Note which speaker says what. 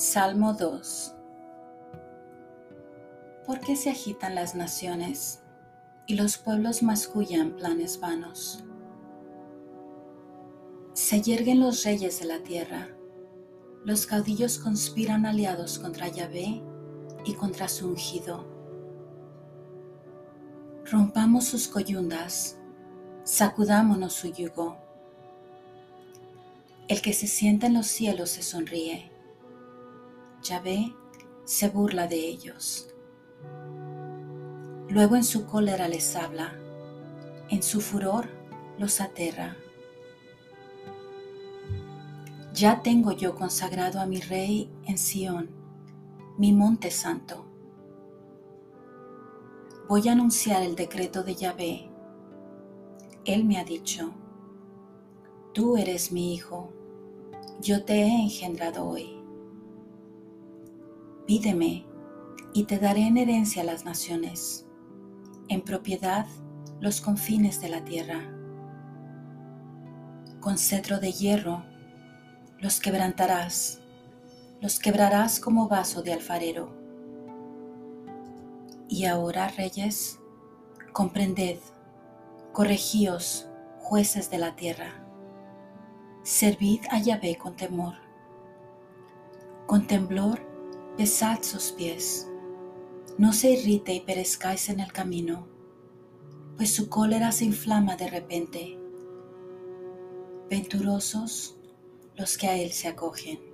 Speaker 1: Salmo 2 ¿Por qué se agitan las naciones y los pueblos mascullan planes vanos? Se yerguen los reyes de la tierra, los caudillos conspiran aliados contra Yahvé y contra su ungido. Rompamos sus coyundas, sacudámonos su yugo. El que se sienta en los cielos se sonríe. Yahvé se burla de ellos. Luego en su cólera les habla, en su furor los aterra. Ya tengo yo consagrado a mi rey en Sión, mi monte santo. Voy a anunciar el decreto de Yahvé. Él me ha dicho, tú eres mi hijo, yo te he engendrado hoy. Pídeme y te daré en herencia las naciones en propiedad los confines de la tierra. Con cetro de hierro los quebrantarás, los quebrarás como vaso de alfarero. Y ahora, reyes, comprended, corregíos, jueces de la tierra. Servid a Yahvé con temor. Con temblor, besad sus pies no se irrite y perezcáis en el camino, pues su cólera se inflama de repente. Venturosos los que a él se acogen.